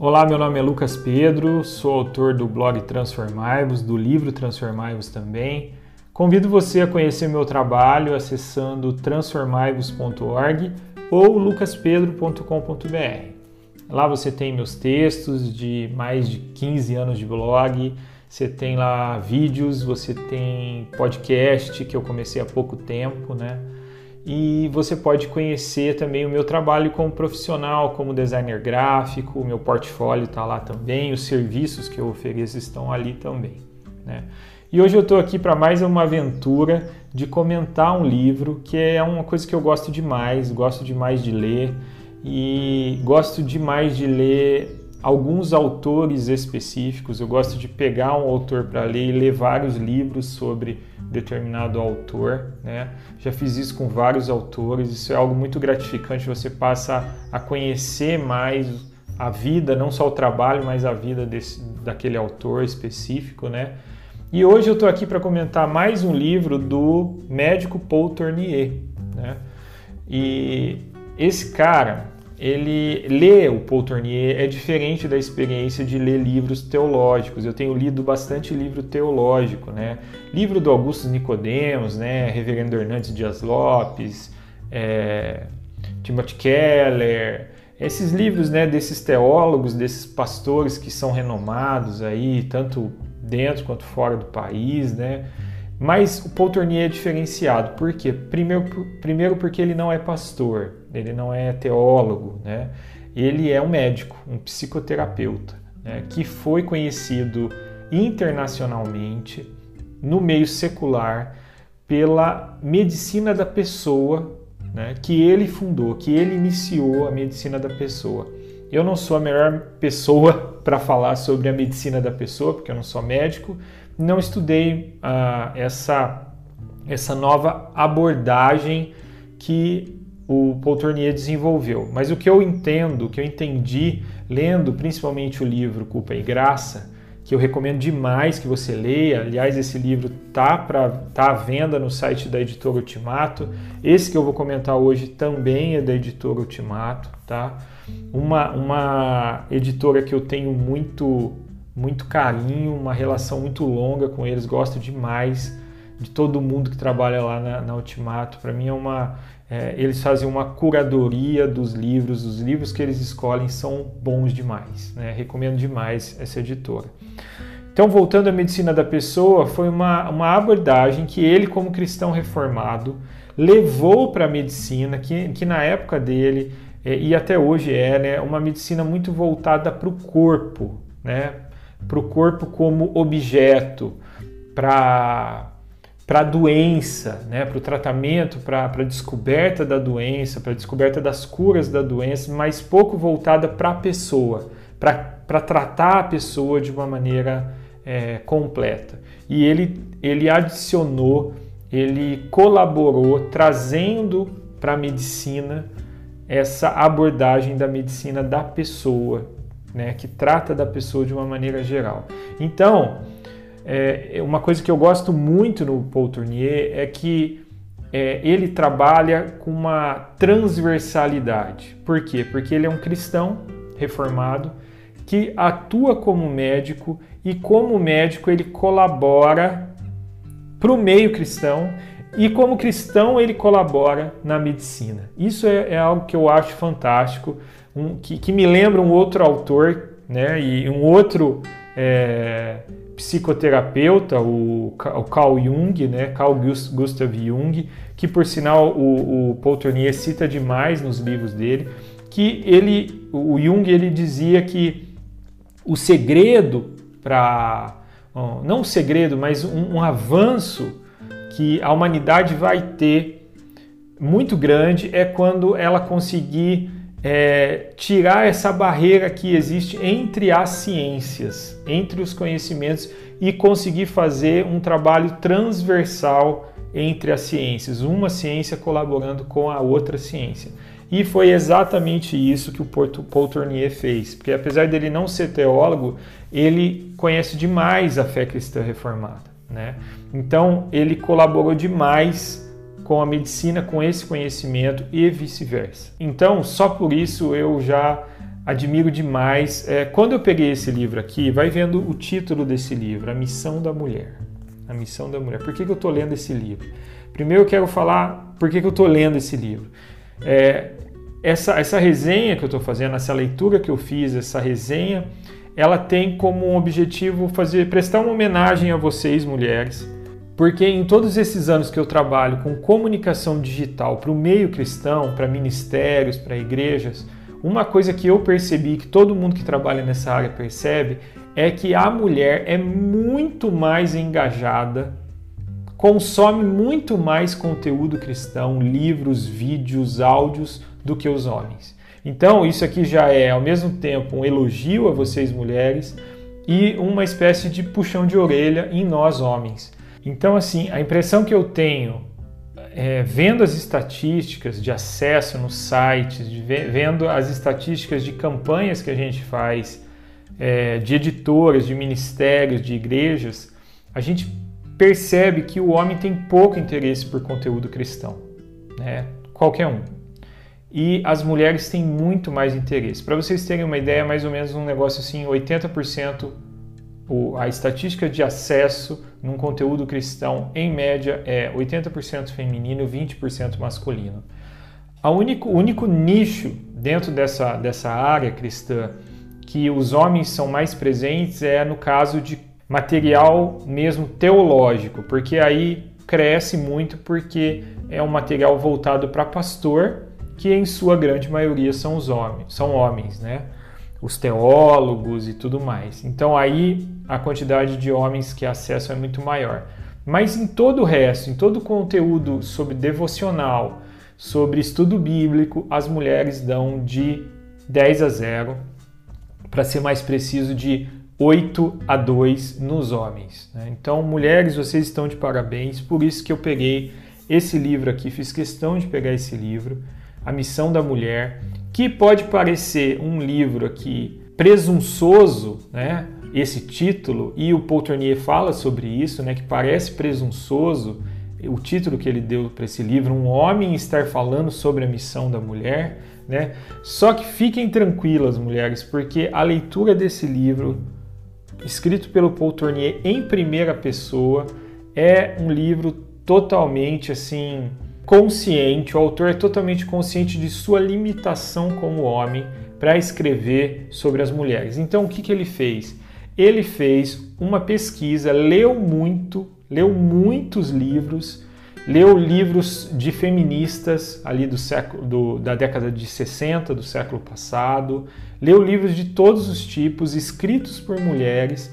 Olá, meu nome é Lucas Pedro, sou autor do blog Transformai-vos, do livro Transformai-vos também. Convido você a conhecer meu trabalho acessando transformaivos.org ou lucaspedro.com.br. Lá você tem meus textos de mais de 15 anos de blog, você tem lá vídeos, você tem podcast que eu comecei há pouco tempo, né? E você pode conhecer também o meu trabalho como profissional, como designer gráfico, o meu portfólio está lá também, os serviços que eu ofereço estão ali também. Né? E hoje eu estou aqui para mais uma aventura de comentar um livro que é uma coisa que eu gosto demais, gosto demais de ler e gosto demais de ler alguns autores específicos. Eu gosto de pegar um autor para ler e ler vários livros sobre determinado autor. Né? Já fiz isso com vários autores. Isso é algo muito gratificante. Você passa a conhecer mais a vida, não só o trabalho, mas a vida desse, daquele autor específico, né? E hoje eu estou aqui para comentar mais um livro do médico Paul Tournier, né? E esse cara, ele ler o Paul Tournier é diferente da experiência de ler livros teológicos. Eu tenho lido bastante livro teológico, né? Livro do Augusto Nicodemos, né? Reverendo Hernandes Dias Lopes, é, Timothy Keller, esses livros, né? Desses teólogos, desses pastores que são renomados aí, tanto dentro quanto fora do país, né? Mas o Paul Tournier é diferenciado, por quê? Primeiro, primeiro porque ele não é pastor, ele não é teólogo, né? ele é um médico, um psicoterapeuta, né? que foi conhecido internacionalmente no meio secular pela medicina da pessoa, né? que ele fundou, que ele iniciou a medicina da pessoa. Eu não sou a melhor pessoa para falar sobre a medicina da pessoa, porque eu não sou médico, não estudei ah, essa, essa nova abordagem que o Paul Tournier desenvolveu. Mas o que eu entendo, o que eu entendi lendo principalmente o livro Culpa e Graça, que eu recomendo demais que você leia. Aliás, esse livro tá para tá à venda no site da editora Ultimato. Esse que eu vou comentar hoje também é da editora Ultimato, tá? Uma, uma editora que eu tenho muito muito carinho, uma relação muito longa com eles, gosto demais de todo mundo que trabalha lá na, na Ultimato. Para mim é uma, é, eles fazem uma curadoria dos livros, os livros que eles escolhem são bons demais, né? recomendo demais essa editora. Então, voltando à medicina da pessoa, foi uma, uma abordagem que ele, como cristão reformado, levou para a medicina, que, que na época dele é, e até hoje é, né, uma medicina muito voltada para o corpo, né, para o corpo como objeto, para para a doença, né, para o tratamento, para a descoberta da doença, para a descoberta das curas da doença, mas pouco voltada para a pessoa, para tratar a pessoa de uma maneira é, completa. E ele, ele adicionou, ele colaborou, trazendo para a medicina essa abordagem da medicina da pessoa, né, que trata da pessoa de uma maneira geral. Então, é, uma coisa que eu gosto muito no Paul Tournier é que é, ele trabalha com uma transversalidade. Por quê? Porque ele é um cristão reformado que atua como médico e, como médico, ele colabora para o meio cristão e, como cristão, ele colabora na medicina. Isso é, é algo que eu acho fantástico um, que, que, me lembra um outro autor né, e um outro é, psicoterapeuta, o, o, Carl Jung, né, Carl Gustav Jung, que por sinal o, o Paul Tournier cita demais nos livros dele, que ele, o Jung ele dizia que o segredo para, não o segredo, mas um, um avanço que a humanidade vai ter muito grande é quando ela conseguir é, tirar essa barreira que existe entre as ciências, entre os conhecimentos e conseguir fazer um trabalho transversal entre as ciências, uma ciência colaborando com a outra ciência. E foi exatamente isso que o Paul Tournier fez, porque apesar dele não ser teólogo, ele conhece demais a fé cristã reformada. Né? Então ele colaborou demais com a medicina, com esse conhecimento e vice-versa. Então, só por isso eu já admiro demais. É, quando eu peguei esse livro aqui, vai vendo o título desse livro, A Missão da Mulher. A Missão da Mulher. Por que, que eu estou lendo esse livro? Primeiro eu quero falar por que, que eu estou lendo esse livro. É, essa, essa resenha que eu estou fazendo, essa leitura que eu fiz, essa resenha, ela tem como objetivo fazer prestar uma homenagem a vocês, mulheres, porque em todos esses anos que eu trabalho com comunicação digital para o meio cristão, para ministérios, para igrejas, uma coisa que eu percebi, que todo mundo que trabalha nessa área percebe, é que a mulher é muito mais engajada, consome muito mais conteúdo cristão, livros, vídeos, áudios, do que os homens. Então, isso aqui já é ao mesmo tempo um elogio a vocês mulheres e uma espécie de puxão de orelha em nós homens. Então, assim, a impressão que eu tenho é, vendo as estatísticas de acesso nos sites, de, vendo as estatísticas de campanhas que a gente faz, é, de editoras, de ministérios, de igrejas, a gente percebe que o homem tem pouco interesse por conteúdo cristão, né? qualquer um. E as mulheres têm muito mais interesse. Para vocês terem uma ideia, mais ou menos um negócio assim, 80% a estatística de acesso num conteúdo cristão, em média, é 80% feminino e 20% masculino. O único, único nicho dentro dessa, dessa área cristã que os homens são mais presentes é no caso de material mesmo teológico, porque aí cresce muito porque é um material voltado para pastor, que em sua grande maioria são os homens, são homens, né? Os teólogos e tudo mais. Então aí a quantidade de homens que acessam é muito maior. Mas em todo o resto, em todo o conteúdo sobre devocional, sobre estudo bíblico, as mulheres dão de 10 a 0, para ser mais preciso, de 8 a 2 nos homens. Né? Então, mulheres, vocês estão de parabéns, por isso que eu peguei esse livro aqui, fiz questão de pegar esse livro, A Missão da Mulher, que pode parecer um livro aqui presunçoso, né? esse título, e o Paul Tournier fala sobre isso, né, que parece presunçoso o título que ele deu para esse livro, Um Homem Estar Falando sobre a Missão da Mulher. Né? Só que fiquem tranquilas, mulheres, porque a leitura desse livro, escrito pelo Paul Tournier em primeira pessoa, é um livro totalmente assim consciente, o autor é totalmente consciente de sua limitação como homem para escrever sobre as mulheres. Então, o que, que ele fez? ele fez uma pesquisa, leu muito, leu muitos livros, leu livros de feministas ali do século do, da década de 60 do século passado, leu livros de todos os tipos escritos por mulheres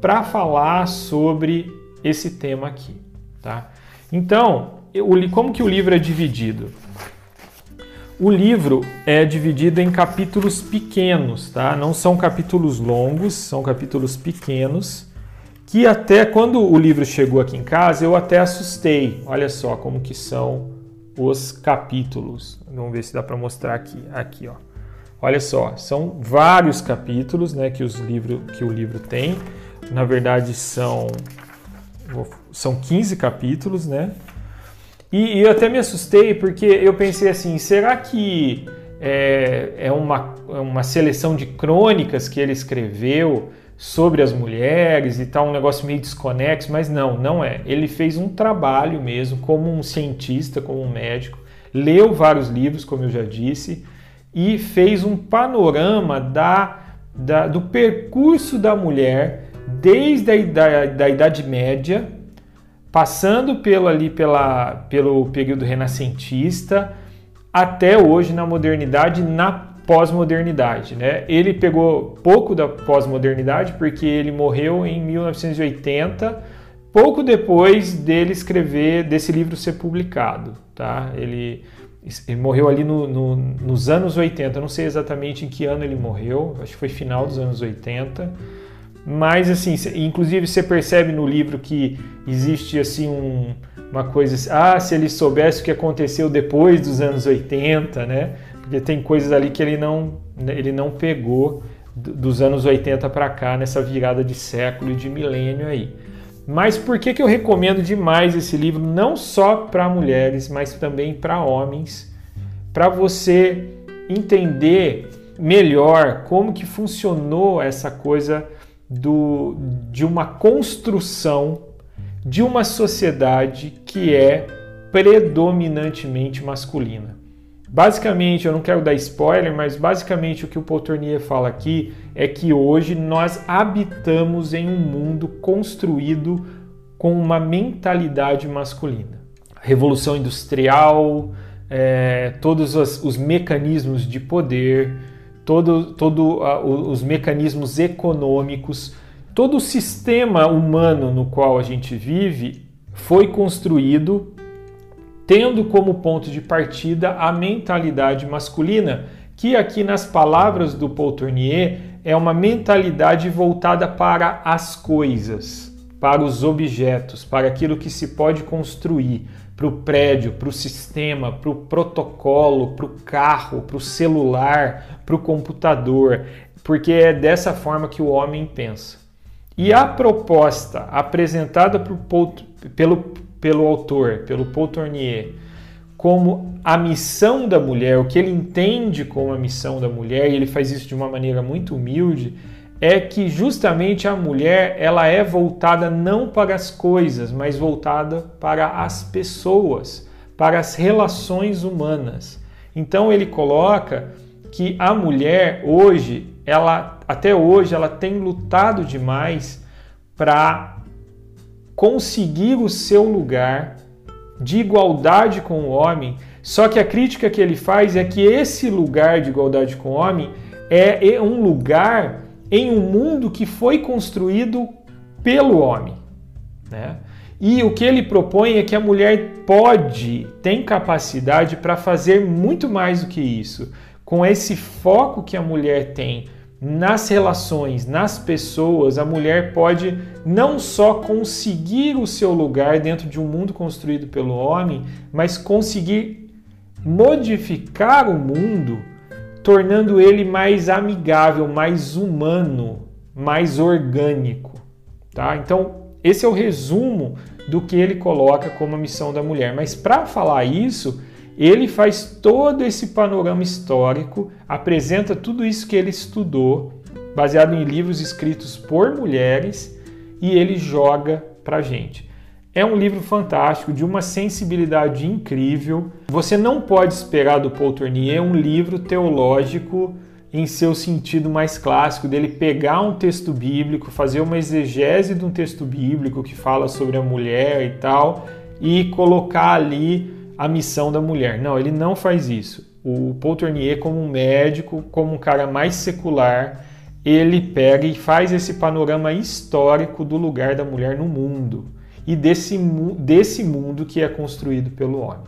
para falar sobre esse tema aqui, tá? Então, como que o livro é dividido? O livro é dividido em capítulos pequenos, tá? Não são capítulos longos, são capítulos pequenos, que até quando o livro chegou aqui em casa, eu até assustei. Olha só como que são os capítulos. Vamos ver se dá para mostrar aqui. Aqui, ó. Olha só, são vários capítulos, né, que os livro, que o livro tem. Na verdade são são 15 capítulos, né? E, e eu até me assustei porque eu pensei assim: será que é, é uma, é uma seleção de crônicas que ele escreveu sobre as mulheres e tal, um negócio meio desconexo? Mas não, não é. Ele fez um trabalho mesmo, como um cientista, como um médico, leu vários livros, como eu já disse, e fez um panorama da, da do percurso da mulher desde a da, da Idade Média passando pelo, ali pela, pelo período renascentista até hoje na modernidade, na pós-modernidade. Né? Ele pegou pouco da pós-modernidade porque ele morreu em 1980, pouco depois dele escrever, desse livro ser publicado. Tá? Ele, ele morreu ali no, no, nos anos 80, não sei exatamente em que ano ele morreu, acho que foi final dos anos 80 mas assim, inclusive você percebe no livro que existe assim um, uma coisa assim, ah, se ele soubesse o que aconteceu depois dos anos 80, né? Porque tem coisas ali que ele não, ele não pegou dos anos 80 para cá, nessa virada de século e de milênio aí. Mas por que, que eu recomendo demais esse livro, não só para mulheres, mas também para homens, para você entender melhor como que funcionou essa coisa do, de uma construção de uma sociedade que é predominantemente masculina. Basicamente, eu não quero dar spoiler, mas basicamente o que o Paul fala aqui é que hoje nós habitamos em um mundo construído com uma mentalidade masculina. Revolução industrial, é, todos os, os, mecanismos de poder, todo, todo uh, os mecanismos econômicos, todo o sistema humano no qual a gente vive foi construído tendo como ponto de partida a mentalidade masculina, que aqui nas palavras do Paul Tournier é uma mentalidade voltada para as coisas, para os objetos, para aquilo que se pode construir, para o prédio, para o sistema, para o protocolo, para o carro, para o celular, para o computador, porque é dessa forma que o homem pensa. E a proposta apresentada pelo, pelo autor, pelo Paul Tournier, como a missão da mulher, o que ele entende como a missão da mulher, e ele faz isso de uma maneira muito humilde, é que justamente a mulher ela é voltada não para as coisas, mas voltada para as pessoas, para as relações humanas. Então ele coloca que a mulher hoje, ela até hoje ela tem lutado demais para conseguir o seu lugar de igualdade com o homem. Só que a crítica que ele faz é que esse lugar de igualdade com o homem é um lugar em um mundo que foi construído pelo homem. Né? E o que ele propõe é que a mulher pode, tem capacidade para fazer muito mais do que isso. Com esse foco que a mulher tem nas relações, nas pessoas, a mulher pode não só conseguir o seu lugar dentro de um mundo construído pelo homem, mas conseguir modificar o mundo tornando ele mais amigável, mais humano, mais orgânico. Tá? Então, esse é o resumo do que ele coloca como a missão da mulher. Mas para falar isso, ele faz todo esse panorama histórico, apresenta tudo isso que ele estudou, baseado em livros escritos por mulheres, e ele joga para gente. É um livro fantástico, de uma sensibilidade incrível. Você não pode esperar do Paul Tournier um livro teológico em seu sentido mais clássico, dele pegar um texto bíblico, fazer uma exegese de um texto bíblico que fala sobre a mulher e tal, e colocar ali a missão da mulher. Não, ele não faz isso. O Paul Tournier, como um médico, como um cara mais secular, ele pega e faz esse panorama histórico do lugar da mulher no mundo e desse, desse mundo que é construído pelo homem.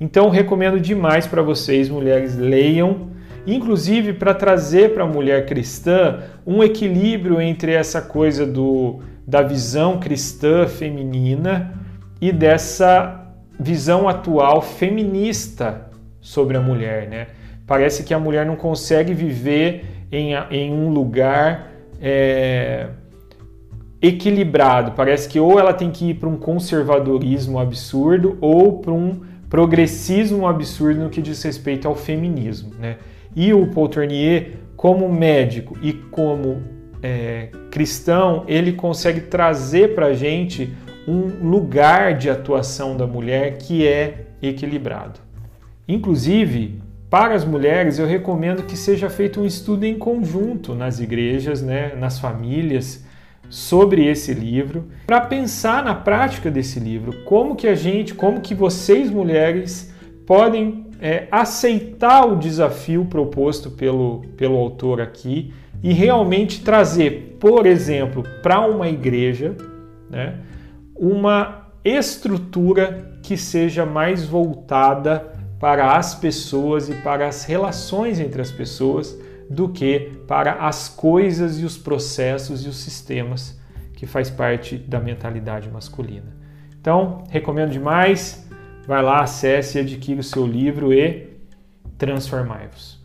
Então, recomendo demais para vocês, mulheres, leiam, inclusive para trazer para a mulher cristã um equilíbrio entre essa coisa do, da visão cristã feminina e dessa visão atual feminista sobre a mulher. Né? Parece que a mulher não consegue viver em, em um lugar. É, equilibrado. Parece que ou ela tem que ir para um conservadorismo absurdo ou para um progressismo absurdo no que diz respeito ao feminismo. Né? E o Paul Tournier, como médico e como é, cristão, ele consegue trazer para a gente um lugar de atuação da mulher que é equilibrado. Inclusive, para as mulheres, eu recomendo que seja feito um estudo em conjunto nas igrejas, né, nas famílias, sobre esse livro, para pensar na prática desse livro, como que a gente, como que vocês mulheres podem é, aceitar o desafio proposto pelo, pelo autor aqui e realmente trazer, por exemplo, para uma igreja, né, uma estrutura que seja mais voltada para as pessoas e para as relações entre as pessoas do que para as coisas e os processos e os sistemas que faz parte da mentalidade masculina. Então, recomendo demais. Vai lá, acesse e adquira o seu livro e transformai-vos.